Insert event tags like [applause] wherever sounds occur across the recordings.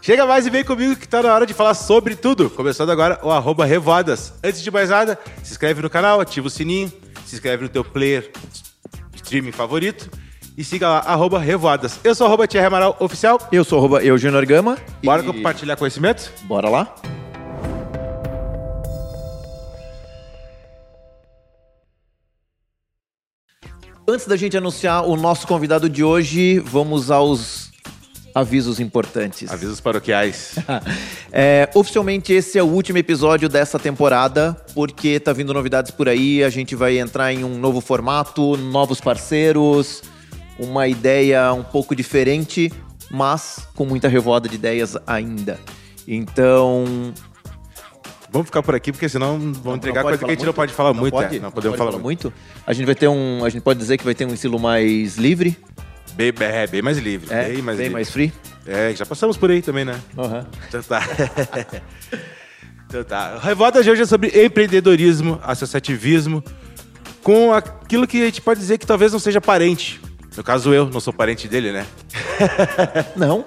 Chega mais e vem comigo que tá na hora de falar sobre tudo. Começando agora o arroba Revoadas. Antes de mais nada, se inscreve no canal, ativa o sininho, se inscreve no teu player streaming favorito e siga lá, arroba Revoadas. Eu sou arroba Thierry Amaral Oficial. Eu sou arroba Eugênio Orgama. Bora e... compartilhar conhecimento? Bora lá. Antes da gente anunciar o nosso convidado de hoje, vamos aos avisos importantes. Avisos paroquiais. [laughs] é, oficialmente, esse é o último episódio dessa temporada, porque tá vindo novidades por aí. A gente vai entrar em um novo formato, novos parceiros, uma ideia um pouco diferente, mas com muita revoada de ideias ainda. Então, Vamos ficar por aqui, porque senão vão entregar coisa que a gente muito? não pode falar não muito. Pode? É. Não podemos pode falar, muito. muito. A gente vai ter um. A gente pode dizer que vai ter um estilo mais livre. Bem, é, bem mais livre. É, bem mais, bem livre. mais free. É, já passamos por aí também, né? Uhum. Então tá. [laughs] então tá. A revolta de hoje é sobre empreendedorismo, associativismo, com aquilo que a gente pode dizer que talvez não seja parente. No caso, eu não sou parente dele, né? [laughs] Não?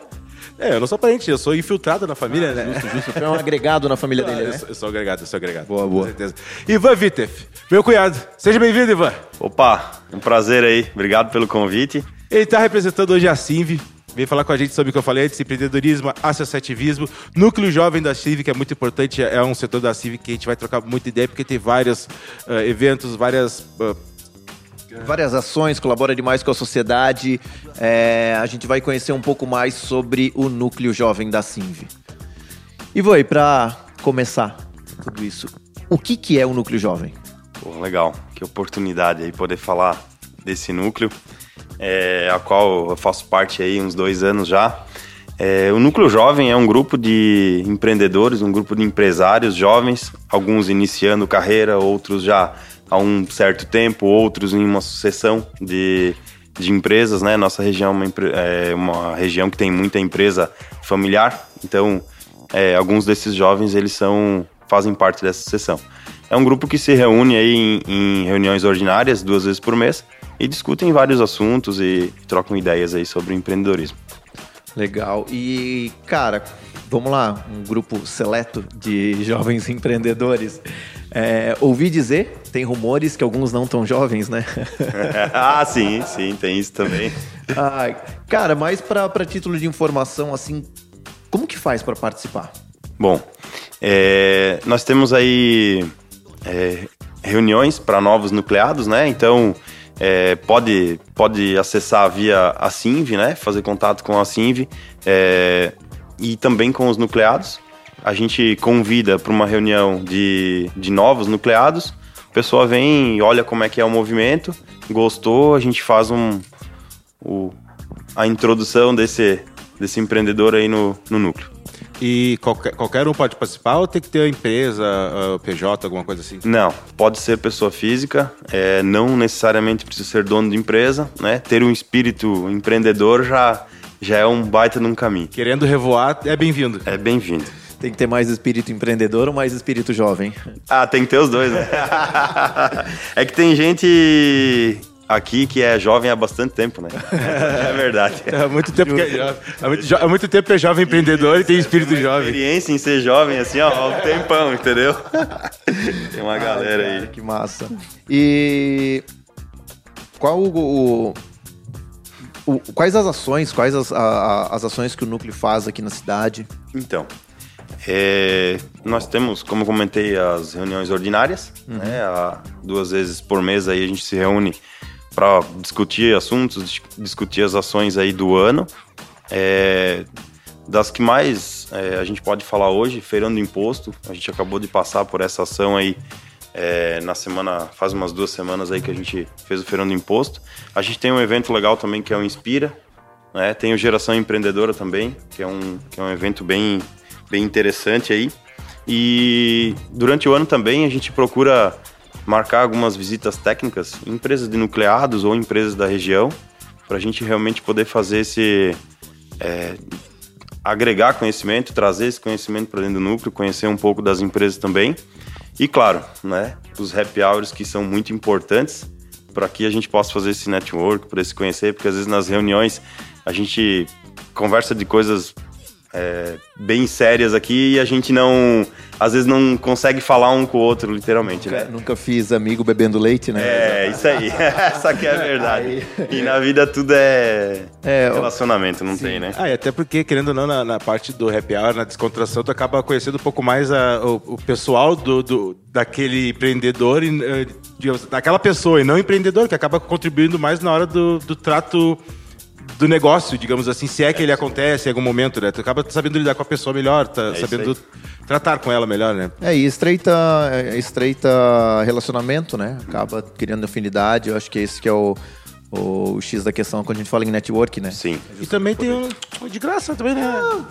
É, eu não sou parente, eu sou infiltrado na família, ah, né? Justo, justo. Tu é um agregado na família [laughs] dele, né? Eu sou, eu sou agregado, eu sou agregado. Boa, boa. Com certeza. Ivan Vitef, meu cunhado. Seja bem-vindo, Ivan. Opa, um prazer aí. Obrigado pelo convite. Ele está representando hoje a Simv. Vem falar com a gente sobre o que eu falei antes, empreendedorismo, associativismo, núcleo jovem da CIV, que é muito importante, é um setor da CIV que a gente vai trocar muita ideia, porque tem vários uh, eventos, várias uh, várias ações, colabora demais com a sociedade. É, a gente vai conhecer um pouco mais sobre o núcleo jovem da Simv. E vou aí, para começar tudo isso, o que, que é o núcleo jovem? Pô, legal, que oportunidade aí poder falar desse núcleo, é, a qual eu faço parte aí uns dois anos já. É, o Núcleo Jovem é um grupo de empreendedores, um grupo de empresários jovens, alguns iniciando carreira, outros já há um certo tempo, outros em uma sucessão de, de empresas, né? Nossa região é uma, é uma região que tem muita empresa familiar, então é, alguns desses jovens eles são fazem parte dessa sucessão. É um grupo que se reúne aí em, em reuniões ordinárias duas vezes por mês e discutem vários assuntos e trocam ideias aí sobre o empreendedorismo. Legal. E, cara, vamos lá, um grupo seleto de [laughs] jovens empreendedores. É, ouvi dizer, tem rumores que alguns não tão jovens, né? [laughs] ah, sim, sim, tem isso também. Ah, cara, mas para título de informação, assim, como que faz para participar? Bom, é, nós temos aí é, reuniões para novos nucleados, né? Então, é, pode, pode acessar via a Sinv, né? Fazer contato com a Sinv é, e também com os nucleados a gente convida para uma reunião de, de novos nucleados, a pessoa vem olha como é que é o movimento, gostou, a gente faz um, o, a introdução desse, desse empreendedor aí no, no núcleo. E qualquer, qualquer um pode participar ou tem que ter uma empresa, uh, PJ, alguma coisa assim? Não, pode ser pessoa física, é, não necessariamente precisa ser dono de empresa, né? Ter um espírito empreendedor já, já é um baita num caminho. Querendo revoar, é bem-vindo. É bem-vindo. Tem que ter mais espírito empreendedor ou mais espírito jovem? Ah, tem que ter os dois, né? [laughs] é que tem gente aqui que é jovem há bastante tempo, né? [laughs] É verdade. É, há muito tempo que é jovem. Há muito, há muito tempo é jovem empreendedor e tem espírito tem jovem. experiência em ser jovem, assim, ó, há um tempão, entendeu? [laughs] Tem uma galera ah, cara, aí. Que massa. E qual o, o, quais as ações, quais as, a, as ações que o núcleo faz aqui na cidade? Então, é, nós temos, como eu comentei, as reuniões ordinárias, uhum. né? duas vezes por mês aí a gente se reúne para discutir assuntos, discutir as ações aí do ano. É, das que mais é, a gente pode falar hoje, feirão do imposto, a gente acabou de passar por essa ação aí é, na semana, faz umas duas semanas aí que a gente fez o feirão do imposto. A gente tem um evento legal também que é o Inspira, né? Tem o Geração Empreendedora também, que é um, que é um evento bem bem interessante aí. E durante o ano também a gente procura marcar algumas visitas técnicas em empresas de nucleados ou empresas da região, para a gente realmente poder fazer esse. É, agregar conhecimento, trazer esse conhecimento para dentro do núcleo, conhecer um pouco das empresas também. E claro, né, os happy hours que são muito importantes para que a gente possa fazer esse network, para se conhecer, porque às vezes nas reuniões a gente conversa de coisas é, bem sérias aqui e a gente não, às vezes não consegue falar um com o outro, literalmente, Nunca, né? nunca fiz amigo bebendo leite, né? É, isso aí. [laughs] Essa que é a verdade. E na vida tudo é, É, relacionamento, não tem, né? Ah, e até porque, querendo ou não, na, na parte do happy hour, na descontração, tu acaba conhecendo um pouco mais a- o, o pessoal do, do- daquele empreendedor, e, eh, digamos, daquela pessoa, e não empreendedor, que acaba contribuindo mais na hora do, do trato do negócio, digamos assim, se é que ele acontece em algum momento, né? Tu acaba sabendo lidar com a pessoa melhor, tá isso sabendo tratar com ela melhor, né? É, e estreita, é, estreita relacionamento, né? Acaba criando afinidade. Eu acho que esse que é o, o X da questão quando a gente fala em network, né? Sim. E também tem um de graça também, né?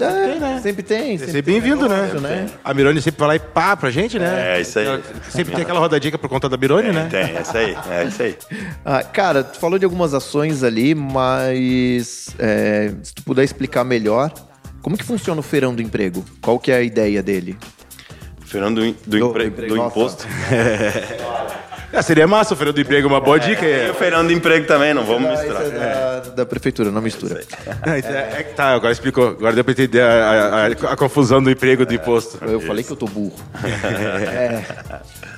É, Tem, né? Sempre tem. Seja Sempre bem-vindo, tem né? né? A Mirone sempre vai lá e pá pra gente, né? É, isso aí. Sempre tem aquela rodadinha é por conta da Mirone, né? Tem, é isso aí. É isso aí. [laughs] Ah, cara, tu falou de algumas ações ali, mas é, se tu puder explicar melhor, como que funciona o feirão do emprego? Qual que é a ideia dele? Fernando do, do, Do empre- emprego, do imposto. [laughs] Ah, seria massa o Feirão do Emprego, uma boa dica. E É, o Fernando do emprego também, não vamos misturar. É da, da prefeitura, não mistura. é, é que tá, agora explicou. Agora deu pra entender a, a- a- a confusão do emprego do imposto. Eu falei que eu tô burro. [laughs] É.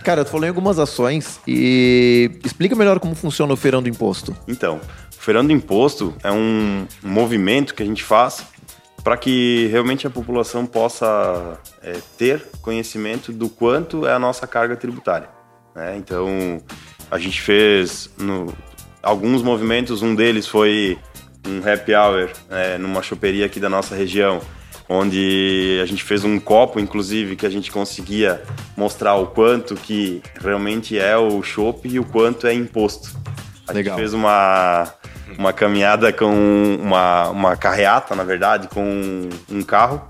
Cara, tu falou em algumas ações e explica melhor como funciona o feirão do imposto. Então, o Feirão do Imposto é um um movimento que a gente faz para que realmente a população possa é, ter conhecimento do quanto é a nossa carga tributária. Né? Então, a gente fez no- alguns movimentos, um deles foi um happy hour é, numa choperia aqui da nossa região, onde a gente fez um copo, inclusive, que a gente conseguia mostrar o quanto que realmente é o chopp e o quanto é imposto. A Legal. gente fez uma, uma caminhada com uma, uma carreata, na verdade, com um carro.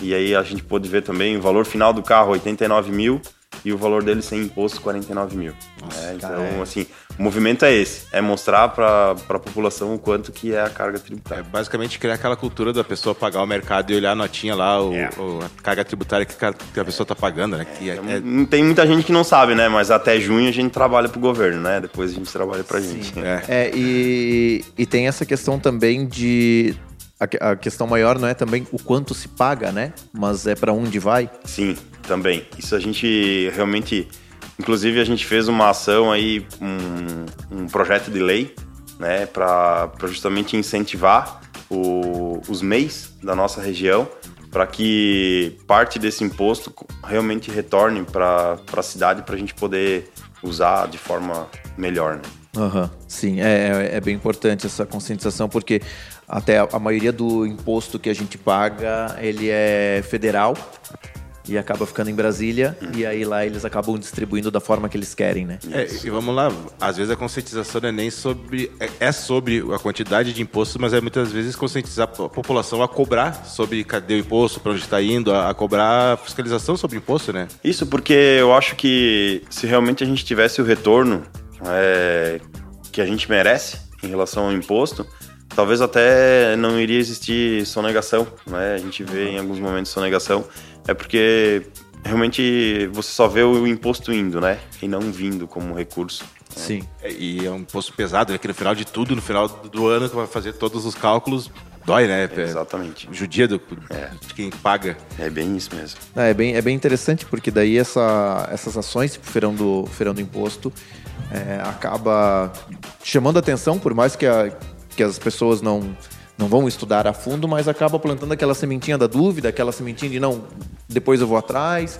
E aí a gente pôde ver também o valor final do carro, 89 mil, e o valor dele sem imposto, 49 mil. É, então, assim, o movimento é esse, é mostrar para a população o quanto que é a carga É tributária. basicamente criar aquela cultura da pessoa pagar o mercado e olhar a notinha lá, o, É. o- a carga tributária que a, que a pessoa tá pagando, né? Que é- é- Não Tem muita gente que não sabe, né? Mas até junho a gente trabalha pro governo, né? Depois a gente trabalha pra gente. é. É, e, e tem essa questão também de. A, a questão maior não é também o quanto se paga, né? Mas é pra onde vai. Sim, também. Isso a gente realmente. Inclusive, a gente fez uma ação aí, um, um projeto de lei, né, para justamente incentivar o- os MEIs da nossa região para que parte desse imposto realmente retorne para a cidade para a gente poder usar de forma melhor. Né? Aham, Sim, é, é- é bem importante essa conscientização, porque até a, maioria do imposto que a gente paga, ele é federal e acaba ficando em Brasília, e aí lá eles acabam distribuindo da forma que eles querem, né? É, e vamos lá, às vezes a conscientização não é nem sobre. É, é sobre a quantidade de impostos, mas é muitas vezes conscientizar a população a cobrar sobre cadê o imposto, para onde está indo, a, a cobrar fiscalização sobre imposto, né? Isso porque eu acho que se realmente a gente tivesse o retorno é, que a gente merece em relação ao imposto, talvez até não iria existir sonegação, né? A gente vê em alguns momentos sonegação, é porque realmente você só vê o imposto indo, né? E não vindo como recurso. Sim. É, E é um imposto pesado, né? Que no final de tudo, no final do ano, que vai fazer todos os cálculos, dói, né? É, Exatamente. Judia do, de quem paga. É bem isso mesmo. É, é bem, é bem interessante, porque daí essa, essas ações, tipo feirão do, feirão do imposto, é, acaba chamando atenção, por mais que, a- que as pessoas não, não vão estudar a fundo, mas acaba plantando aquela sementinha da dúvida, aquela sementinha de não, depois eu vou atrás,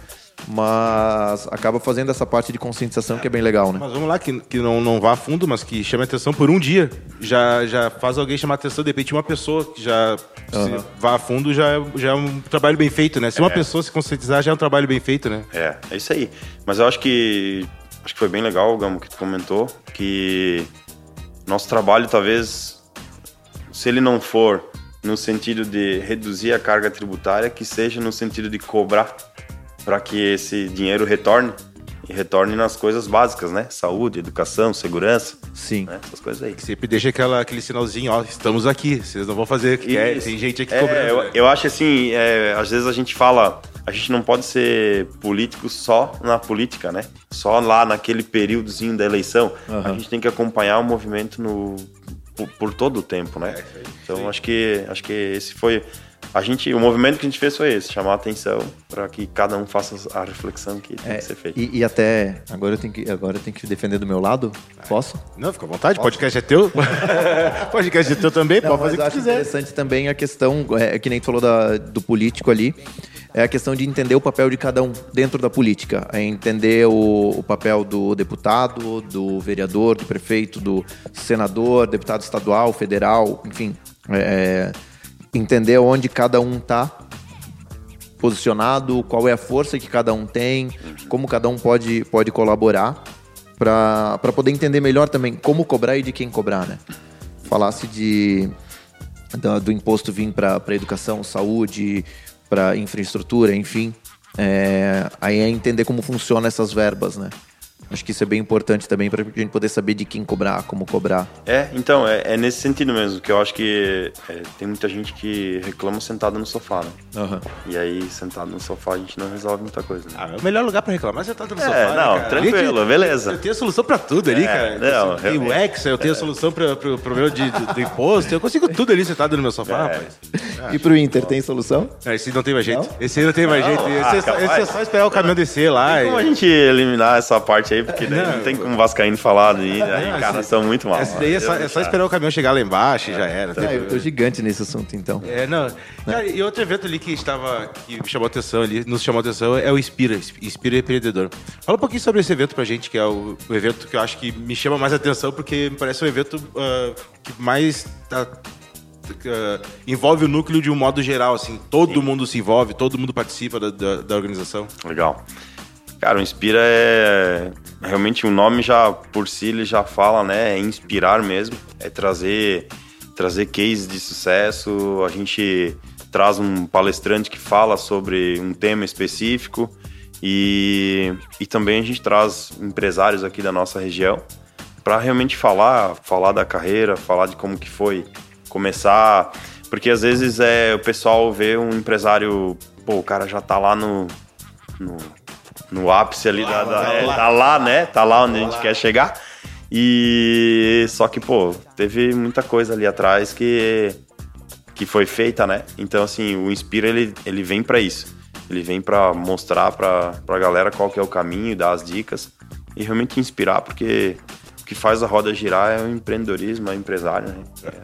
mas acaba fazendo essa parte de conscientização que é bem legal, né? Mas vamos lá, que, que não, não vá a fundo, mas que chame atenção por um dia. Já, já faz alguém chamar atenção, de repente, uma pessoa que já se vá a fundo já, é- já é um trabalho bem feito, né? Se uma pessoa se conscientizar, já é um trabalho bem feito, né? É, é isso aí. Mas eu acho que acho que foi bem legal, Gamo, que tu comentou, que nosso trabalho talvez, se ele não for no sentido de reduzir a carga tributária, que seja no sentido de cobrar para que esse dinheiro retorne e retorne nas coisas básicas, né? Saúde, educação, segurança, Sim. né? essas coisas aí. Sempre deixa aquela, aquele sinalzinho, ó, estamos aqui, vocês não vão fazer o que quer, Isso. tem gente aqui É, cobrando. eu, né? eu acho assim, é, às vezes a gente fala, a gente não pode ser político só na política, né? Só lá naquele períodozinho da eleição. A Aham. gente tem que acompanhar o movimento no, por, por todo o tempo, né? Então acho que acho que esse foi a gente, o movimento que a gente fez foi esse, chamar a atenção para que cada um faça a reflexão que tem É, que ser feita. e, e até. Agora eu, tenho que, agora eu tenho que defender do meu lado? Posso? Não, fica à vontade, podcast é teu. [laughs] podcast é teu também, Não, pode mas fazer o eu que acho quiser. interessante também a questão, é, que nem tu falou da- do político ali, é a questão de entender o papel de cada um dentro da política. É entender o, o papel do deputado, do vereador, do prefeito, do senador, deputado estadual, federal, enfim. é, entender onde cada um está posicionado, qual é a força que cada um tem, como cada um pode, pode colaborar para poder entender melhor também como cobrar e de quem cobrar, né? Falasse de da- do imposto vir para educação, saúde, para infraestrutura, enfim. É, aí é entender como funcionam essas verbas, né? Acho que isso é bem importante também para a gente poder saber de quem cobrar, como cobrar. É, então, é, é nesse sentido mesmo, que eu acho que é, tem muita gente que reclama sentado no sofá, né? E aí, sentado no sofá, a gente não resolve muita coisa, né? Ah, é o melhor lugar pra reclamar, você tá no É, sofá, né, não, cara? tranquilo, Gente, beleza. Eu tenho a solução pra tudo ali, É, cara. não, o realmente. Excel, eu tenho a solução pra, pro problema de, do, do imposto, eu consigo tudo ali sentado no meu sofá, É. rapaz. [laughs] E pro Inter, tem solução? Ah, esse não tem mais jeito. Esse aí não tem mais Não? jeito. Esse, Ah, é só, capaz. esse é só esperar o caminhão descer lá. Tem como a e- gente eliminar essa parte aí, porque daí Não, não, tem como Vascaíno falar aí, aí Não, cara, são muito mal. Essa daí é só, é só esperar o caminhão chegar lá embaixo e já era. não tem Ah, eu tô gigante nesse assunto, então. É, não. Cara, e outro evento ali que estava. que me chamou atenção ali, nos chamou atenção, é o Inspira, Inspira Empreendedor. Fala um pouquinho sobre esse evento pra gente, que é o, o evento que eu acho que me chama mais atenção, porque me parece um evento ah, que mais tá, ah, envolve o núcleo de um modo geral, assim. Todo mundo se envolve, todo mundo participa da, da, da organização. Legal. Cara, o Inspira é realmente o nome já por si ele já fala, né? É inspirar mesmo, é trazer trazer cases de sucesso. A gente traz um palestrante que fala sobre um tema específico e, e também a gente traz empresários aqui da nossa região para realmente falar, falar da carreira, falar de como que foi começar, porque às vezes é o pessoal vê um empresário, pô, o cara já tá lá no, no, no ápice ali da, da- é, tá lá, né? Tá lá onde a gente quer chegar. E só que, pô, teve muita coisa ali atrás que que foi feita, né? Então assim, o Inspira ele, ele vem para isso. Ele vem para mostrar para pra galera qual que é o caminho, dar as dicas e realmente inspirar, porque o que faz a roda girar é o empreendedorismo, é o empresário, né?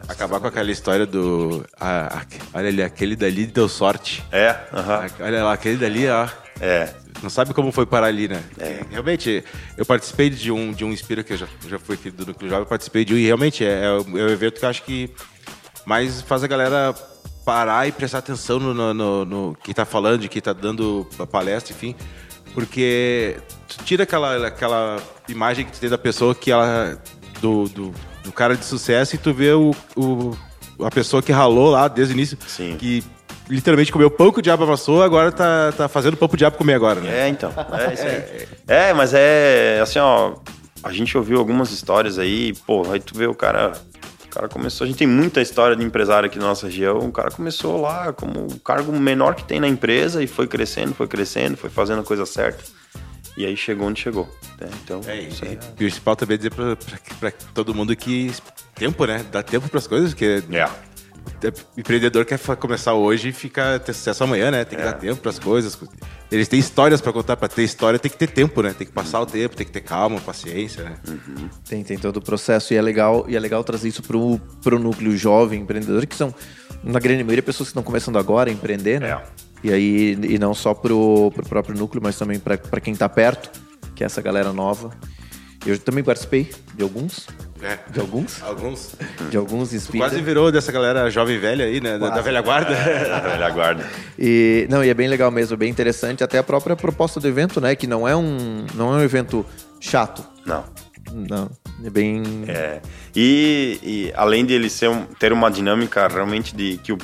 Acabar com aquela história do. ah, olha ali, aquele dali deu sorte. É, aham. Olha lá, aquele dali, ó. É, Não sabe como foi parar ali, né? Realmente, eu participei de um, de um Inspira que eu já, já fui aqui do Núcleo Jovem, participei de um e realmente é, é, o, é o evento que eu acho que mais faz a galera parar e prestar atenção no, no, no, no quem tá falando, de quem tá dando a palestra, enfim. Porque tu tira aquela, aquela imagem que tu tem da pessoa que ela. do, do, do cara de sucesso e tu vê o, o, a pessoa que ralou lá desde o início. Sim. Que literalmente comeu pão que o diabo amassou, agora tá, tá fazendo pão pro diabo comer agora, né? É, então. É isso aí. É, mas é assim, ó. A gente ouviu algumas histórias aí, pô, aí tu vê o cara. O cara começou. A gente tem muita história de empresário aqui na nossa região. O cara começou lá como o cargo menor que tem na empresa e foi crescendo, foi crescendo, foi fazendo a coisa certa. E aí chegou onde chegou. né? Então, É, isso e aí. o principal também é dizer pra, pra- pra todo mundo que tempo, né? Dá tempo pras coisas, porque É. é, empreendedor quer começar hoje e ficar ter sucesso amanhã, né? Tem que É. dar tempo pras coisas. Eles têm histórias pra contar, pra ter história tem que ter tempo, né? Tem que passar o tempo, tem que ter calma, paciência, né? Tem, tem todo o processo e é legal, e é legal trazer isso pro, pro núcleo jovem empreendedor, que são, na grande maioria, pessoas que estão começando agora a empreender, né? É. E aí, e não só pro, pro próprio núcleo, mas também para quem tá perto, que é essa galera nova. Eu também participei de alguns, É. de alguns, Alguns. de alguns Inspira. Quase virou dessa galera jovem velha aí, né? Da, da velha guarda. A velha guarda. [laughs] E não, e é bem legal mesmo, bem interessante, até a própria proposta do evento, né, que não é um, não é um evento chato. Não. Não, é bem É. E, e além de ele ser um- ter uma dinâmica realmente de que o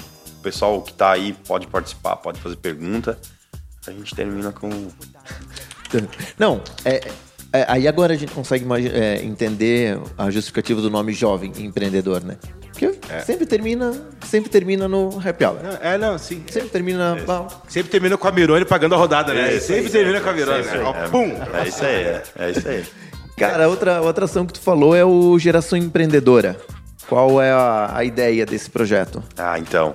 pessoal que tá aí pode participar, pode fazer pergunta, a gente termina com. [laughs] Não, é, é- aí agora a gente consegue é, entender a justificativa do nome jovem empreendedor, né? Porque sempre termina, sempre termina no happy hour. É, não, sim. Sempre termina. ah, Sempre termina com a Mirone pagando a rodada, né? É Sempre aí. termina com a Mirone, né? Ó, é. pum! É isso aí, é, é isso aí. Cara, outra, outra ação que tu falou é o Geração Empreendedora. Qual é a, a ideia desse projeto? Ah, então.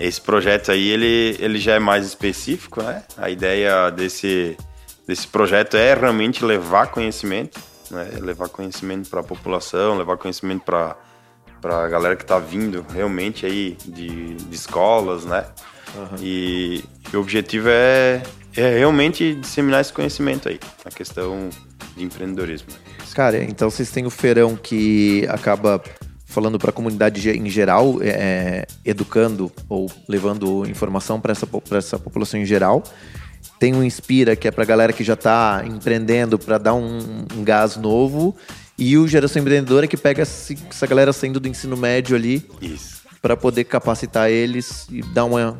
esse projeto aí, ele, ele já é mais específico, né? A ideia desse, desse projeto é realmente levar conhecimento, né? Levar conhecimento para a população, levar conhecimento para para a galera que está vindo realmente aí de, de escolas, né? Uhum. E, e, o objetivo é, é realmente disseminar esse conhecimento aí, a questão de empreendedorismo. Cara, então vocês têm o feirão que acaba falando para a comunidade em geral, é, educando ou levando informação para essa, essa população em geral. Tem o Inspira, que é para galera que já está empreendendo, para dar um, um gás novo. E o Geração Empreendedora que pega essa galera saindo do ensino médio ali. Isso. Para poder capacitar eles e dar uma.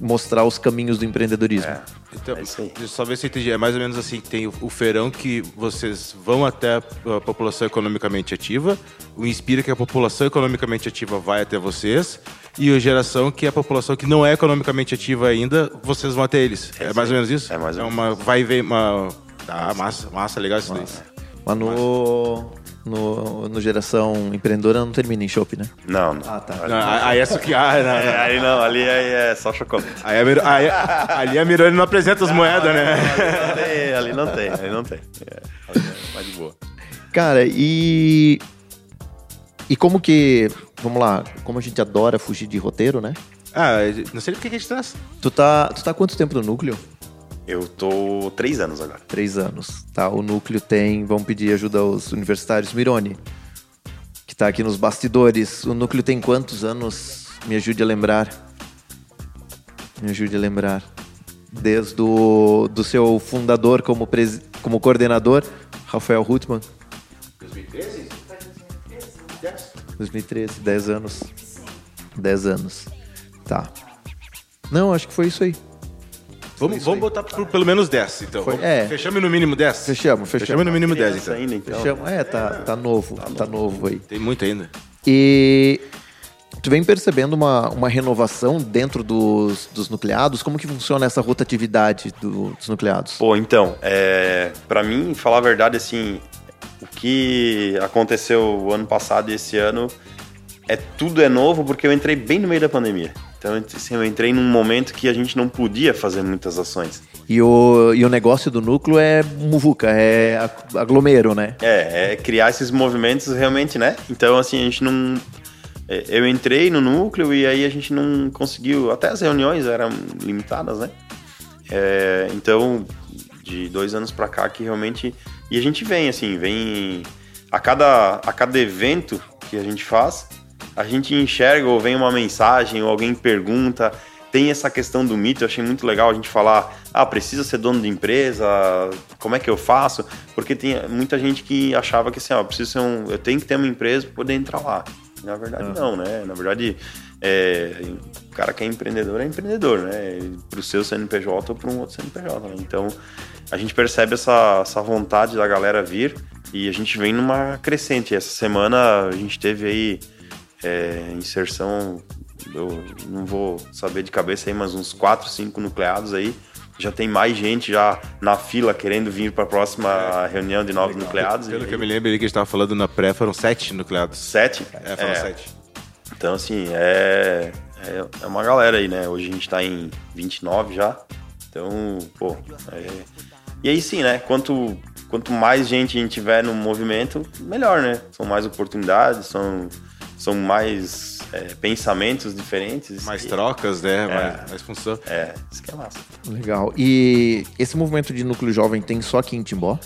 mostrar os caminhos do empreendedorismo. É. Então, é isso aí. Só ver se eu entendi. É mais ou menos assim: tem o, o feirão que vocês vão até a população economicamente ativa, o Inspira, que é a população economicamente ativa vai até vocês, e o Geração, que é a população que não é economicamente ativa ainda, vocês vão até eles. É, é mais ou menos isso? É mais ou menos. É uma, vai ver uma. Ah, massa, massa, legal isso daí. Mas no, no, no Geração Empreendedora não termina em chopp, né? Não, não. Ah, tá. Não, aí é que. Ah, não, não. É, aí não, ali é, é só chocolate. Aí, a aí ali a Mirone não apresenta as moedas, né? Ali não tem, ali não tem. Ali não tem. É, mais de boa. Cara, e. E como que. Vamos lá, como a gente adora fugir de roteiro, né? Ah, não sei por que a gente tá. Tu tá, tu tá quanto tempo no núcleo? Eu tô três anos agora. Três anos, tá? O núcleo tem, vamos pedir ajuda aos universitários. Mirone, que tá aqui nos bastidores. O núcleo tem quantos anos? Me ajude a lembrar. Me ajude a lembrar. Desde o do seu fundador como, pres, como coordenador, Rafael Hutman. 2013? 2013, 10 anos. 10 anos. Tá. Não, acho que foi isso aí. Vamos, vamos botar por pelo menos 10, então. Foi, é. Fechamos no mínimo 10? Fechamos, fechamos. Fechamos no mínimo 10, então. Ainda, então. Fechamos. É, tá, tá novo, tá, tá novo aí. Tem muito ainda. E tu vem percebendo uma, uma renovação dentro dos, dos nucleados? Como que funciona essa rotatividade do, dos nucleados? Pô, então, é, para mim, falar a verdade, assim, o que aconteceu o ano passado e esse ano é tudo é novo porque eu entrei bem no meio da pandemia. Então, assim, eu entrei num momento que a gente não podia fazer muitas ações. E o, e o negócio do núcleo é muvuca, é aglomero, né? É, é criar esses movimentos realmente, né? Então, assim, a gente não... É, eu entrei no núcleo e aí a gente não conseguiu... Até as reuniões eram limitadas, né? É, então, de dois anos para cá que realmente... E a gente vem, assim, vem... A cada, a cada evento que a gente faz, a gente enxerga ou vem uma mensagem ou alguém pergunta, tem essa questão do mito, eu achei muito legal a gente falar, ah, precisa ser dono de empresa, como é que eu faço? Porque tem muita gente que achava que assim, ó, preciso ser um, eu tenho que ter uma empresa para poder entrar lá. Na verdade, uhum. não, né? Na verdade, é, o cara que é empreendedor é empreendedor, né? Para o seu CNPJ ou para um outro CNPJ. Né? Então, a gente percebe essa, essa vontade da galera vir e a gente vem numa crescente. Essa semana a gente teve aí é, inserção, eu não vou saber de cabeça aí, mas uns 4, 5 nucleados aí. Já tem mais gente já na fila querendo vir para a próxima é, reunião de novos legal. nucleados. Pelo que eu me lembro que a gente estava falando na pré, foram 7 nucleados. 7? É, foram 7. É. Então, assim, é, é, é, uma galera aí, né? Hoje a gente está em 29 já. Então, pô. É... E aí sim, né? Quanto, quanto mais gente a gente tiver no movimento, melhor, né? São mais oportunidades, são são mais é, pensamentos diferentes. Mais e, trocas, né? É, mais, mais função. É, isso que é massa. Legal. E esse movimento de núcleo jovem tem só aqui em Timbó?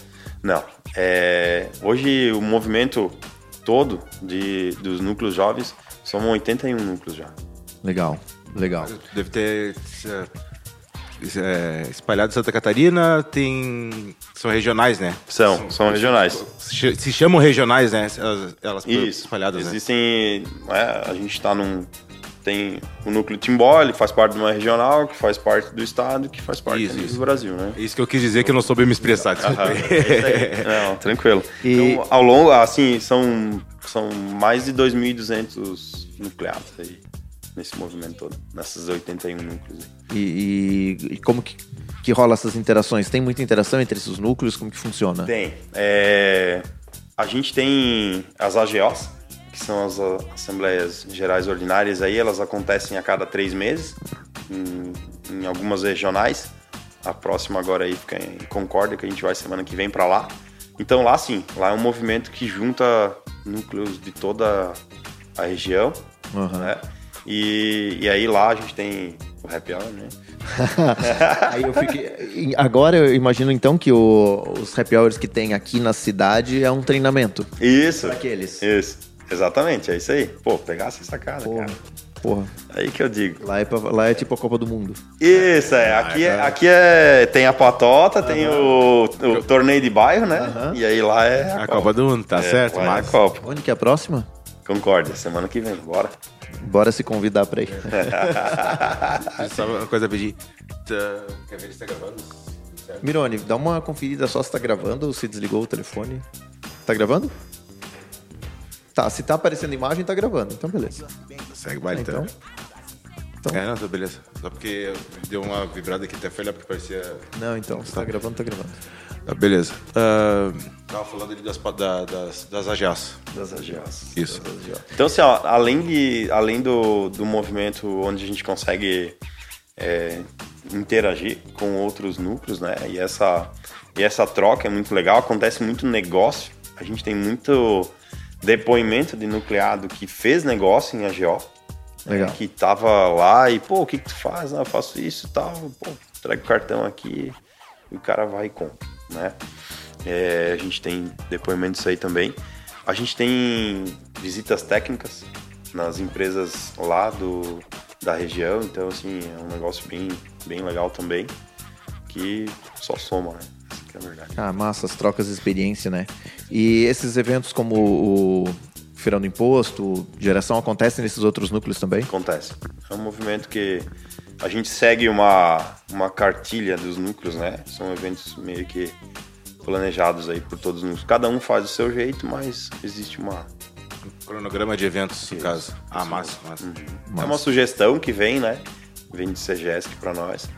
Não. É, hoje o movimento todo de, dos núcleos jovens são 81 núcleos já. Legal, legal. Deve ter é, espalhado em Santa Catarina, tem. São regionais, né? São, são, são regionais. Se, se, chamam regionais, né? Elas, elas Isso. espalhadas. Né? Existem. Né? É, a gente está num. Tem o núcleo Timbó, ele faz parte de uma regional, que faz parte do estado, que faz parte isso, isso. do Brasil, né? Isso que eu quis dizer que eu não soube me expressar. é [laughs] não, tranquilo. E... Então, ao longo, assim, são, são mais de 2.200 nucleados aí nesse movimento todo, nessas 81 núcleos. E, e, e, como que, que rola essas interações? Tem muita interação entre esses núcleos? Como que funciona? Tem. É, a gente tem as AGOs, que são as Assembleias Gerais Ordinárias aí, elas acontecem a cada três meses, em, em algumas regionais. A próxima agora aí fica em Concórdia, que a gente vai semana que vem para lá. Então lá sim, lá é um movimento que junta núcleos de toda a região, Uhum. né? E, e aí lá a gente tem o happy hour, né? [laughs] Aí eu fiquei. Agora eu imagino então que o- os happy hours que tem aqui na cidade é um treinamento. Isso. Aqueles. Isso. Exatamente, é isso aí. Pô, pegasse essa cara, Porra. cara. Porra. Aí que eu digo. Lá é, pra- lá é tipo a Copa do Mundo. Isso, é. Aqui é, aqui é tem a patota, tem o, o torneio de bairro, né? Aham. E aí lá é A Copa do Mundo, tá É, certo, lá é a? Copa. Onde que é a próxima? Concórdia, semana que vem, bora. Bora se convidar pra ir. [laughs] Só uma coisa a pedir. Tá- Quer ver se tá gravando? Mirone, dá uma conferida só se tá gravando ou se desligou o telefone. Tá gravando? Tá, se tá aparecendo imagem, tá gravando. Então, beleza. Segue o baile, então. Então, então- É, não, tá beleza. Só porque deu uma vibrada aqui, até foi lá porque parecia... Não, então, se tá gravando, tá gravando. Tá, beleza. Ah, tava falando ali das, da- das, das AGAs. Das AGAs. Isso. Então, assim, ó, além, de, além do, do movimento onde a gente consegue é, interagir com outros núcleos, né? E essa, e essa troca é muito legal, acontece muito negócio. A gente tem muito depoimento de nucleado que fez negócio em AGO. Né, Legal. Que tava lá e, pô, o que, que tu faz? Ah, eu faço isso e tal. Pô, traga o cartão aqui e o cara vai e compra, né? É, a gente tem depoimentos aí também. A gente tem visitas técnicas nas empresas lá do, da região, então assim, é um negócio bem, bem legal também, que só soma, né? Essa que é verdade. Ah, massa, as trocas de experiência, né? E esses eventos como o Feirão do Imposto, Geração, acontecem nesses outros núcleos também? Acontece. É um movimento que a gente segue uma, uma cartilha dos núcleos, né? São eventos meio que planejados aí por todos os núcleos. Cada um faz do seu jeito, mas existe uma, Cronograma de eventos, no caso. Ah, massa, massa. É uma sugestão que vem, né? Vem de CGESC para nós.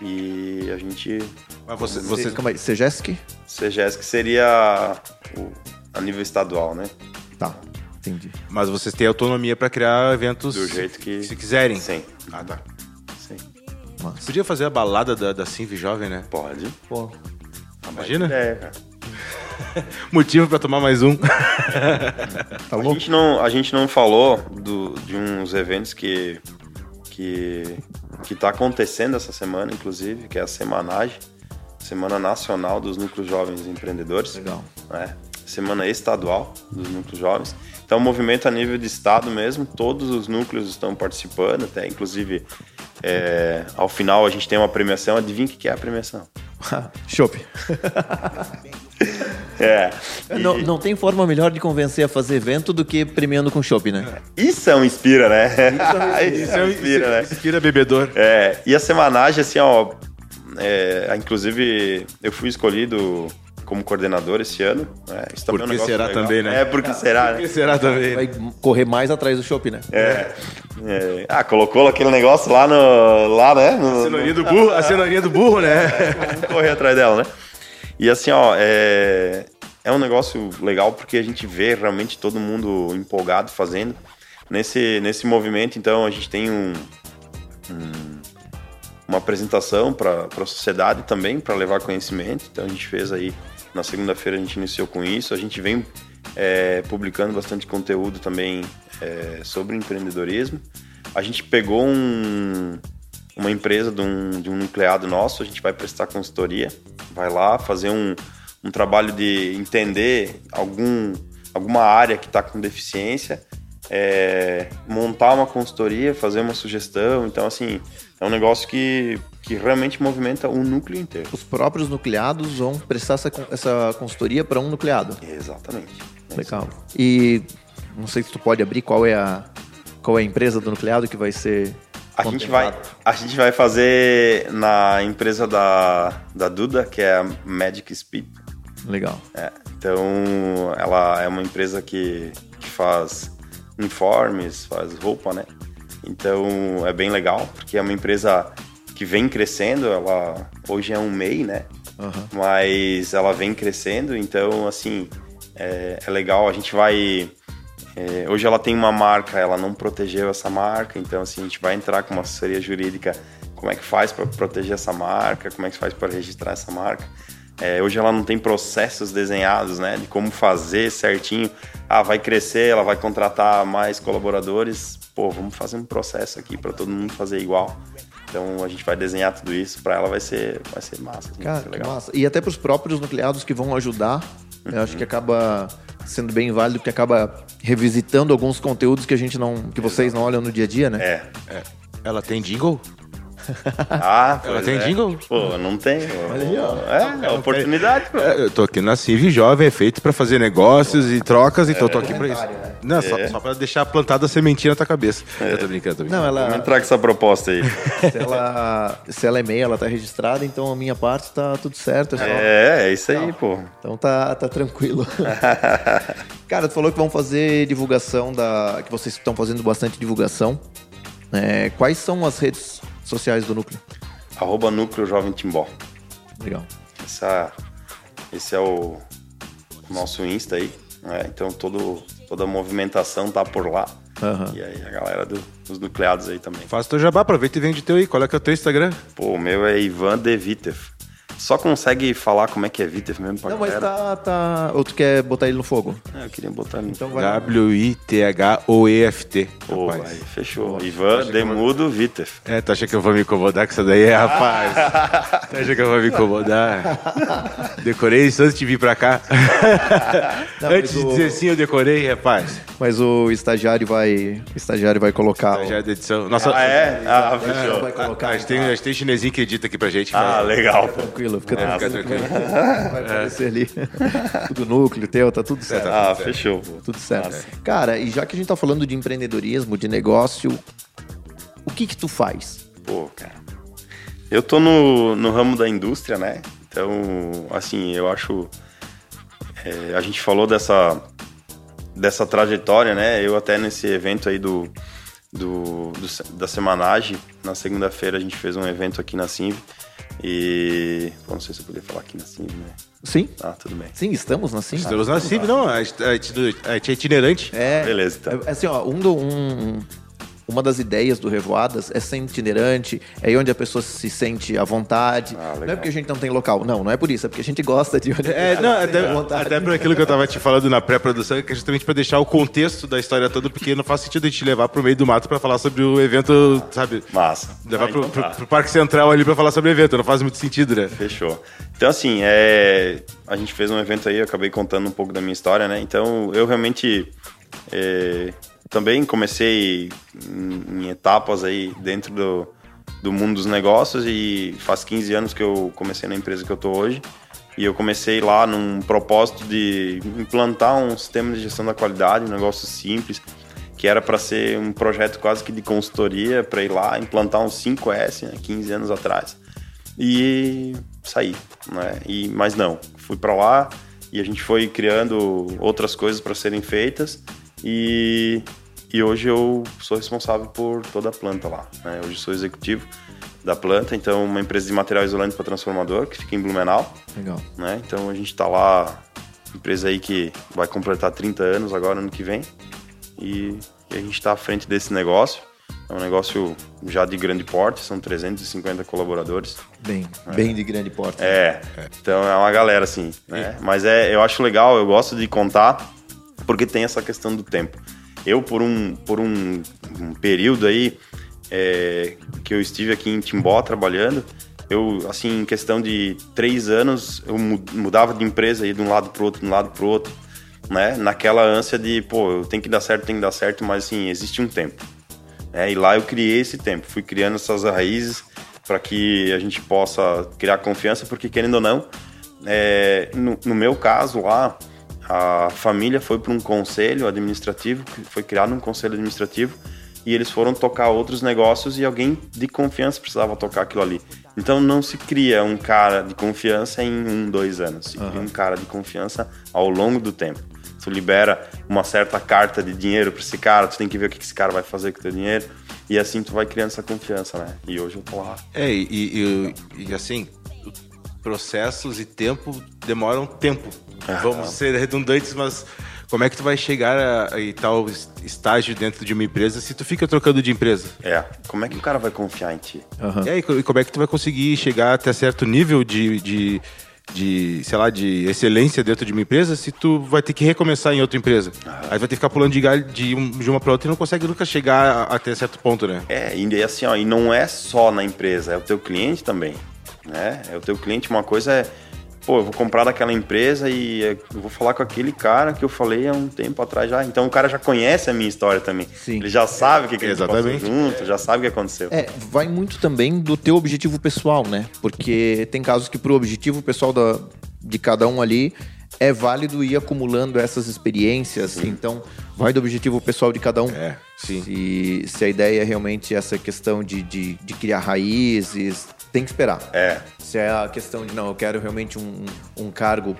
E a gente. Mas você, Você, calma aí, Sejesc? CGESC seria o, a nível estadual, né? Tá, entendi. mas vocês têm autonomia pra criar eventos Do jeito que. se quiserem. Sim. Ah, tá. Sim. Massa. Podia fazer a balada da, da Jovem, né? Pode. Pô, Imagina? É, [laughs] cara. Motivo pra tomar mais um. [laughs] tá A gente não, a gente não falou do, de uns eventos que, que, que tá acontecendo essa semana, inclusive, que é a Semanage, Semana Nacional dos Núcleos Jovens Empreendedores. Legal. né? Semana estadual dos núcleos jovens. Então, movimento a nível de estado mesmo, todos os núcleos estão participando, até inclusive é, ao final a gente tem uma premiação. Adivinha o que que é a premiação? [laughs] Chopp. [laughs] É. e- Não, não tem forma melhor de convencer a fazer evento do que premiando com chopp, né? Isso é um inspira, né? [laughs] Isso é, inspira, né? Inspira bebedor. É, e a semanagem, assim, ó. é, inclusive, eu fui escolhido como coordenador esse ano. né? Isso também Por é um será legal. também, né? É, porque será, Por [laughs] que né? será também? Vai correr mais atrás do chopp, né? É, é. Ah, colocou aquele negócio lá no. Lá, né? No, A cenourinha do burro, a cenourinha do burro, né? Vamos correr atrás dela, né? E assim, ó, é, é um negócio legal porque a gente vê realmente todo mundo empolgado fazendo. Nesse, nesse movimento, então, a gente tem um, um- uma apresentação para a sociedade também, para levar conhecimento. Então, a gente fez aí, na segunda-feira, a gente iniciou com isso. A gente vem é, publicando bastante conteúdo também é, sobre empreendedorismo. A gente pegou um, uma empresa de um, de um nucleado nosso, a gente vai prestar consultoria, vai lá fazer um, um trabalho de entender algum, alguma área que está com deficiência, é, montar uma consultoria, fazer uma sugestão. Então, assim, é um negócio que, que realmente movimenta o núcleo inteiro. Os próprios nucleados vão prestar essa, essa consultoria para um nucleado. Exatamente. Legal. E não sei se tu pode abrir qual é a, qual é a empresa do nucleado que vai ser. A gente, vai, a gente vai fazer na empresa da, da Duda, que é a Magic Speed. Legal. É, então, ela é uma empresa que, que faz uniformes, faz roupa, né? Então, é bem legal, porque é uma empresa que vem crescendo, ela hoje é um MEI, né? Aham. Mas ela vem crescendo, então, assim, é, é legal. A gente vai É, hoje ela tem uma marca, ela não protegeu essa marca, então assim, a gente vai entrar com uma assessoria jurídica, como é que faz para proteger essa marca, como é que faz para registrar essa marca. É, hoje ela não tem processos desenhados, né, de como fazer certinho. Ah, vai crescer, ela vai contratar mais colaboradores. Pô, vamos fazer um processo aqui para todo mundo fazer igual. Então a gente vai desenhar tudo isso para ela vai ser vai ser massa, assim, vai Cara, ser que legal. massa. E até para os próprios nucleados que vão ajudar, eu acho que acaba sendo bem válido, porque acaba revisitando alguns conteúdos que a gente não, que vocês não olham no dia a dia, né? É. É. Ela tem jingle? Ah, Ela tem é. jingle? Pô, não tem. Olha aí, ó. É, é oportunidade, pô. É, eu tô aqui na Civ Jovem, é feito pra fazer negócios e trocas, então eu tô aqui pra isso. Né? Não, só, É. só pra deixar plantada a sementinha na tua cabeça. Eu tô brincando, tô brincando. Não, Vamos ela, entrar com essa proposta aí. [laughs] se ela, se ela é meia, ela tá registrada, então a minha parte tá tudo certo. É só- É, é isso aí, pô. Então tá, tá tranquilo. [laughs] Cara, tu falou que vão fazer divulgação da. que vocês estão fazendo bastante divulgação. É, quais são as redes sociais do núcleo? Arroba Núcleo Jovem Timbó. Legal. Essa, esse é o, o nosso Insta aí. né? Então todo, toda a movimentação tá por lá. Aham. E aí a galera do- dos nucleados aí também. Faz teu jabá, aproveita e vende teu aí. Qual é que é o teu Instagram? Pô, o meu é Ivan De Vitev. Só consegue falar como é que é Vitev mesmo pra Não, mas galera? tá, tá. Ou tu quer botar ele no fogo? É, eu queria botar no... Então vai. W-I-T-H-O-E-F-T. Pô, rapaz. fechou. Ivan Demudo Vitev. É, tu acha que eu vou me incomodar com isso daí, é, rapaz? [laughs] tu acha que eu vou me incomodar? Decorei isso antes de vir pra cá. [laughs] Não, antes de o- dizer sim, eu decorei, rapaz. Mas o estagiário vai. O estagiário vai colocar. o- Já é da edição. Nossa, Ah, é? Ah, Vai fechou. colocar. a, gente tem, a gente tem chinesinho que edita aqui pra gente. Ah, legal, pô. Tranquilo, fica É, fica tranquilo. tranquilo. [laughs] Vai aparecer ali. tudo núcleo, teu, tá tudo certo. Ah, fechou, pô. Tudo certo. Massa. Cara, e já que a gente tá falando de empreendedorismo, de negócio, o que que tu faz? Pô, cara. Eu tô no, no ramo da indústria, né? Então, assim, eu acho. é, a gente falou dessa, dessa trajetória, né? Eu até nesse evento aí do, do, do da Semanage, na segunda-feira a gente fez um evento aqui na Simv. E. Pô, não sei se eu podia falar aqui na Simv, né? Sim? Ah, tudo bem. Sim, estamos na Sim. Estamos na CIV, não. A gente é itinerante. É, Beleza, então. é, assim, ó, um, do- um- uma das ideias do Revoadas é ser itinerante, é aí onde a pessoa se sente à vontade. Ah, não é porque a gente não tem local, não, não é por isso, é porque a gente gosta de onde a É, não, até, vontade. até por aquilo que eu tava te falando na pré-produção, que é justamente pra deixar o contexto da história toda, porque não faz sentido a gente levar pro meio do mato pra falar sobre o evento, sabe? Massa. Levar Ah, pro, então pro- tá. pro Parque Central ali pra falar sobre o evento, não faz muito sentido, né? Fechou. Então, assim, é, a gente fez um evento aí, eu acabei contando um pouco da minha história, né? Então, eu realmente é, também comecei em, em etapas aí dentro do, do mundo dos negócios e faz 15 anos que eu comecei na empresa que eu tô hoje. E eu comecei lá num propósito de implantar um sistema de gestão da qualidade, um negócio simples, que era para ser um projeto quase que de consultoria, para ir lá implantar um 5S, né, 15 anos atrás e saí, né? E mas não, fui para lá e a gente foi criando outras coisas para serem feitas e e hoje eu sou responsável por toda a planta lá, né? Hoje sou executivo da planta, então uma empresa de material isolante para transformador que fica em Blumenau, Legal. né? Então a gente está lá, empresa aí que vai completar 30 anos agora ano que vem e, a gente está à frente desse negócio. É um negócio já de grande porte, são 350 colaboradores. Bem, bem de grande porte. É, então é uma galera assim, né? Mas é, eu acho legal, eu gosto de contar, porque tem essa questão do tempo. Eu, por um, por um, um período aí é, que eu estive aqui em Timbó trabalhando, eu, assim, em questão de três anos, eu mu- mudava de empresa, ia de um lado pro outro, de um lado pro outro, né? Naquela ânsia de, pô, eu tenho que dar certo, tem que dar certo, mas assim, existe um tempo. É, e lá eu criei esse tempo, fui criando essas raízes para que a gente possa criar confiança, porque querendo ou não, é, no, no meu caso lá, a família foi para um conselho administrativo, que foi criado um conselho administrativo, e eles foram tocar outros negócios e alguém de confiança precisava tocar aquilo ali. Então não se cria um cara de confiança em um, dois anos, se cria um cara de confiança ao longo do tempo. Tu libera uma certa carta de dinheiro para esse cara, tu tem que ver o que esse cara vai fazer com o teu dinheiro, e assim tu vai criando essa confiança, né? E hoje eu tô lá. É, e- e- e, assim, processos e tempo demoram tempo. Vamos ser redundantes, mas como é que tu vai chegar a, a tal estágio dentro de uma empresa se tu fica trocando de empresa? É, como é que o cara vai confiar em ti? Uhum. É, e como é que tu vai conseguir chegar até certo nível de, de, de, sei lá, de excelência dentro de uma empresa se tu vai ter que recomeçar em outra empresa? Uhum. Aí vai ter que ficar pulando de galho de, um, de uma para outra e não consegue nunca chegar até certo ponto, né? É, e assim, ó, e não é só na empresa, é o teu cliente também, né? É o teu cliente, uma coisa é pô, eu vou comprar daquela empresa e eu vou falar com aquele cara que eu falei há um tempo atrás já. Então o cara já conhece a minha história também. Sim. Ele já sabe o que, que Exatamente. gente junto, já sabe o que aconteceu. É, vai muito também do teu objetivo pessoal, né? Porque tem casos que pro objetivo pessoal da, de cada um ali é válido ir acumulando essas experiências. Sim. Então, vai do objetivo pessoal de cada um. É, sim. Se, se a ideia é realmente essa questão de, de, de criar raízes, tem que esperar. É. Se é a questão de, não, eu quero realmente um, um cargo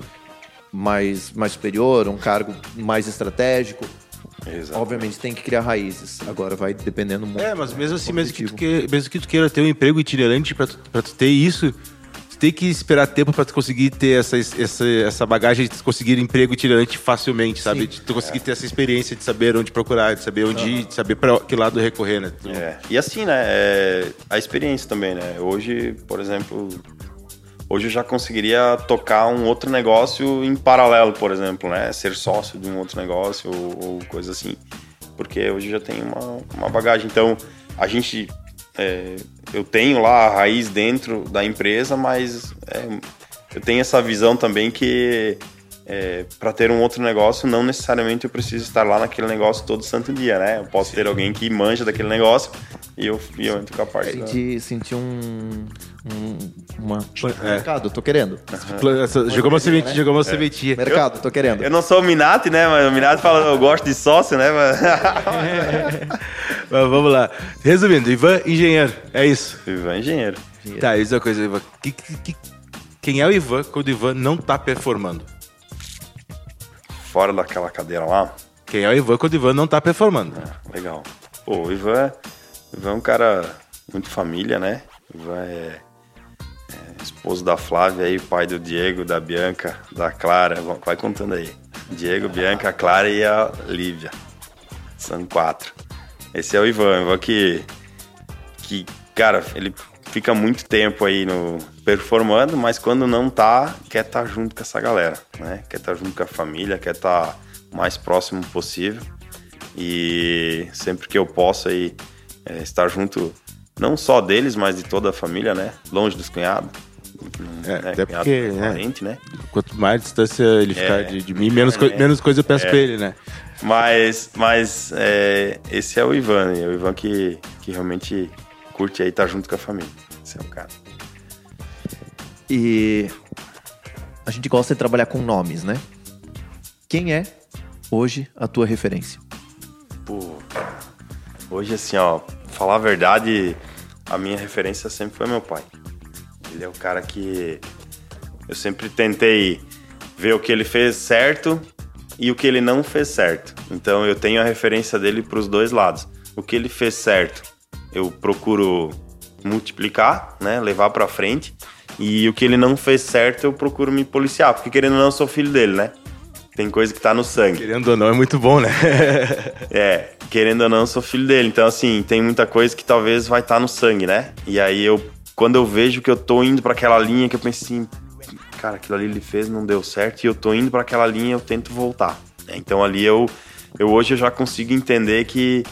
mais, mais superior, um cargo mais estratégico, Exatamente. Obviamente tem que criar raízes. Agora vai dependendo muito. É, mas mesmo assim, mesmo que, tu que, mesmo que tu queira ter um emprego itinerante para tu, pra tu ter isso, tem que esperar tempo para tu conseguir ter essa, essa, essa bagagem de conseguir emprego itinerante facilmente, sabe? Sim. De tu conseguir é. ter essa experiência de saber onde procurar, de saber onde uhum. ir, de saber para que lado recorrer, né? É. E assim, né? É a experiência também, né? Hoje, por exemplo, hoje eu já conseguiria tocar um outro negócio em paralelo, por exemplo, né? Ser sócio de um outro negócio ou, ou coisa assim. Porque hoje já tem uma, uma bagagem. Então, a gente é, eu tenho lá a raiz dentro da empresa, mas é, eu tenho essa visão também que é, para ter um outro negócio, não necessariamente eu preciso estar lá naquele negócio todo santo dia, né? Eu posso Sim. ter alguém que manja daquele negócio e eu, e eu entro com a parte. Senti, da... senti um, um uma é. mercado, tô querendo. Uhum. Jogou uma sementinha, né? jogou uma é. sementinha. Mercado, tô querendo. Eu não sou o Minati, né? Mas o Minati fala, eu gosto de sócio, né? Mas... [laughs] mas vamos lá. Resumindo, Ivan engenheiro, é isso. Ivan engenheiro. Tá, isso é uma coisa, Ivan. Que, que, que, quem é o Ivan quando o Ivan não tá performando? Fora daquela cadeira lá. Quem é o Ivan quando o Ivan não tá performando. É, legal. Pô, o Ivan, Ivan é um cara muito família, né? O Ivan é, é esposo da Flávia aí, pai do Diego, da Bianca, da Clara. Vai contando aí. Diego, Bianca, a Clara e a Lívia. São quatro. Esse é o Ivan, o Ivan que, que, cara, ele fica muito tempo aí no performando, mas quando não tá, quer estar tá junto com essa galera, né? Quer estar tá junto com a família, quer estar tá mais próximo possível. E sempre que eu posso aí é, estar junto não só deles, mas de toda a família, né? Longe dos cunhados. É, né? até porque, né? parente, né? Quanto mais distância ele ficar é, de, de, mim, menos, co menos coisa eu peço é. pra ele, né? Mas, mas é, esse é o Ivan, é o Ivan que, que realmente curte aí estar junto com a família. Esse é o cara. E a gente gosta de trabalhar com nomes, né? Quem é hoje a tua referência? Pô, hoje assim, ó, falar a verdade, a minha referência sempre foi meu pai. Ele é o cara que eu sempre tentei ver o que ele fez certo e o que ele não fez certo. Então eu tenho a referência dele para os dois lados. O que ele fez certo, eu procuro multiplicar, né, levar para frente. E o que ele não fez certo, eu procuro me policiar, porque querendo ou não, eu sou filho dele, né? Tem coisa que tá no sangue. Querendo ou não, é muito bom, né? [laughs] é, querendo ou não, eu sou filho dele. Então, assim, tem muita coisa que talvez vai estar tá no sangue, né? E aí eu, quando eu vejo que eu tô indo para aquela linha que eu penso assim, cara, aquilo ali ele fez, não deu certo, e eu tô indo para aquela linha, eu tento voltar. Então ali eu, eu hoje eu já consigo entender que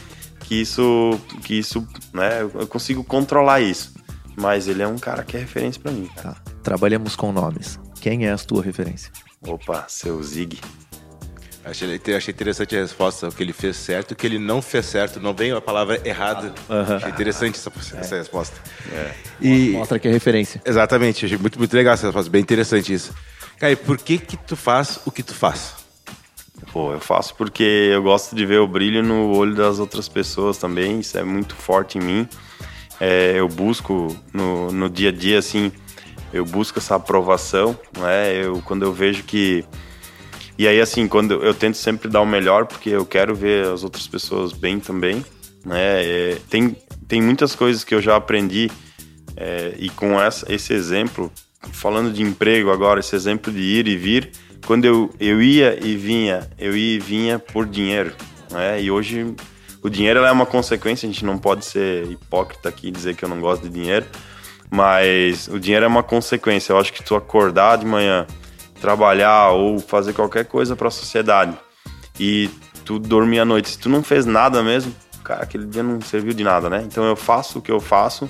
que isso, que isso, né, eu consigo controlar isso. Mas ele é um cara que é referência para mim. Tá. Trabalhamos com nomes. Quem é a tua referência? Opa, seu Zig. Achei, achei interessante a resposta, o que ele fez certo, o que ele não fez certo. Não veio a palavra errada. Uhum. Achei interessante essa, essa é. resposta. É. E... Mostra que é referência. Exatamente, achei muito, muito legal essa resposta, bem interessante isso. Cara, e por que que tu faz o que tu faz? Pô, eu faço porque eu gosto de ver o brilho no olho das outras pessoas também, isso é muito forte em mim. É, eu busco no, no dia a dia, assim, eu busco essa aprovação, né? Eu, quando eu vejo que. E aí, assim, quando eu, eu tento sempre dar o melhor, porque eu quero ver as outras pessoas bem também, né? É, tem, tem muitas coisas que eu já aprendi, é, e com essa, esse exemplo, falando de emprego agora, esse exemplo de ir e vir, quando eu, eu ia e vinha, eu ia e vinha por dinheiro, né? E hoje o dinheiro é uma consequência, a gente não pode ser hipócrita aqui e dizer que eu não gosto de dinheiro, mas o dinheiro é uma consequência. Eu acho que tu acordar de manhã, trabalhar ou fazer qualquer coisa para a sociedade e tu dormir à noite, se tu não fez nada mesmo, cara, aquele dia não serviu de nada, né? Então eu faço o que eu faço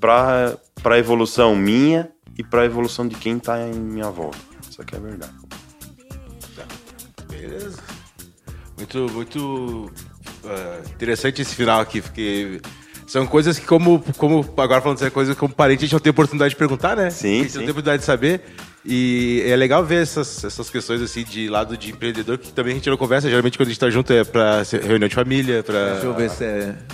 para para evolução minha e para evolução de quem tá em minha volta. Isso aqui é verdade. Beleza. Muito, muito uh, interessante esse final aqui, porque são coisas que, como, como agora falando dessa coisa, como parente, a gente não tem oportunidade de perguntar, né? Sim, A gente sim. não tem oportunidade de saber. E é legal ver essas, essas questões assim de lado de empreendedor que também a gente não conversa. Geralmente quando a gente tá junto é pra reunião de família, pra. Deixa eu ver se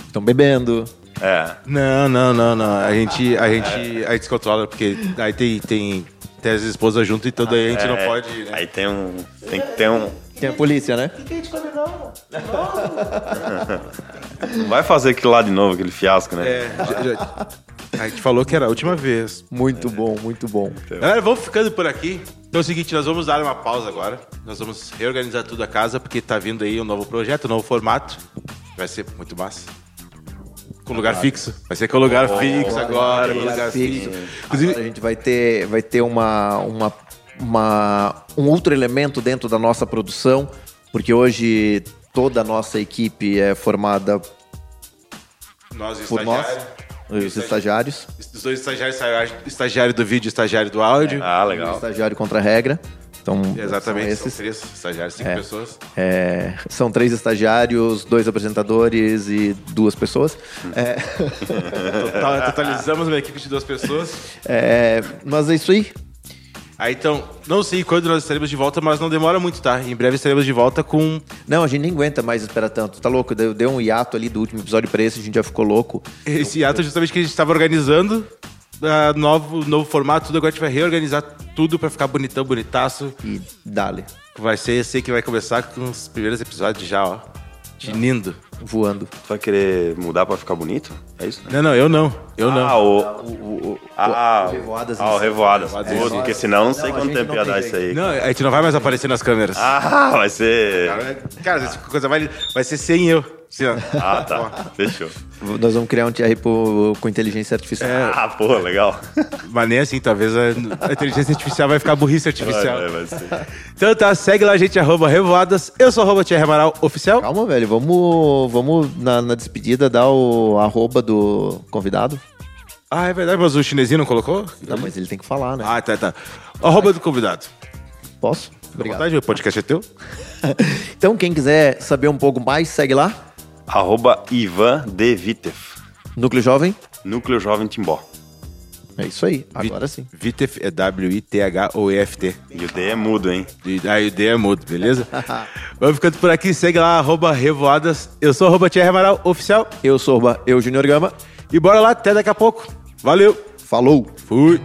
estão bebendo. É. Não, não, não, não. A gente, a gente, a gente se controla, porque aí tem, tem, tem as esposas junto, então daí a gente não É, pode. Né? Aí tem um. Tem que ter um. Tem a polícia, né? Não vai fazer aquilo lá de novo, aquele fiasco, né? É, já- já- a gente falou que era a última vez. Muito bom, muito bom. Galera, vamos ficando por aqui. Então é o seguinte, nós vamos dar uma pausa agora. Nós vamos reorganizar tudo a casa, porque tá vindo aí um novo projeto, um novo formato. Vai ser muito massa. Com lugar fixo. Vai ser com lugar fixo agora, com lugar fixo. Agora a Inclusive, gente vai ter, vai ter uma, uma, uma- um outro elemento dentro da nossa produção, porque hoje toda a nossa equipe é formada nós por nós, estagiários. os estagiários. Os dois estagiários, estagiário do vídeo e estagiário do áudio. Ah, O legal. estagiário contra a regra. Então, Exatamente, são são esses. três estagiários, cinco É. pessoas. É, são três estagiários, dois apresentadores e duas pessoas. É, [laughs] Total- totalizamos uma equipe de duas pessoas. é, mas é isso aí. Aí então, não sei quando nós estaremos de volta, mas não demora muito, tá? Em breve estaremos de volta com. Não, a gente nem aguenta mais esperar tanto. Tá louco? Deu, deu um hiato ali do último episódio pra esse, a gente já ficou louco. Esse ato justamente que a gente estava organizando. ah, novo, novo formato, tudo agora a gente vai reorganizar tudo pra ficar bonitão, bonitaço. E dale, Vai ser esse que vai começar com os primeiros episódios já, ó. Tinindo. voando. Tu vai querer mudar pra ficar bonito? É isso? Não, não, eu não. Eu não. Ah, o. O, o, o, Ah, o Revoadas ah, o. Revoadas. Revoadas porque senão não sei Não, quanto tempo ia tem dar jeito. isso aí. Não, a gente não vai mais aparecer nas câmeras. Ah, vai ser. Cara, essa coisa vai, vai ser sem eu. Ó. Ah, tá. Fechou. Nós vamos criar um TR pro- com inteligência artificial. Ah, pô, legal. Mas nem assim, talvez a, a inteligência artificial vai ficar burrice artificial. Vai, vai, vai. Então tá, segue lá a gente, arroba Revoadas. Eu sou arroba Thierry Amaral Oficial. Calma, velho. Vamos, vamos na, na despedida dar o arroba do convidado. Ah, é verdade, mas o chinesinho não colocou? Não, mas ele tem que falar, né? Ah, tá, tá. Arroba do convidado. Posso? Fica à Obrigado. vontade, o podcast é teu. [laughs] Então, quem quiser saber um pouco mais, segue lá. Arroba Ivan De Vitev. Núcleo Jovem. Núcleo Jovem Timbó. É isso aí. Agora sim. Vitef é W-I-T-H-O-E-F-T. E o D é mudo, hein? E aí o D é mudo, beleza? [laughs] Vamos ficando por aqui, segue lá, arroba Revoadas. Eu sou arroba Thierry Amaral Oficial. Eu sou o Eu Júnior Gama. E bora lá, até daqui a pouco. Valeu! Falou! Fui!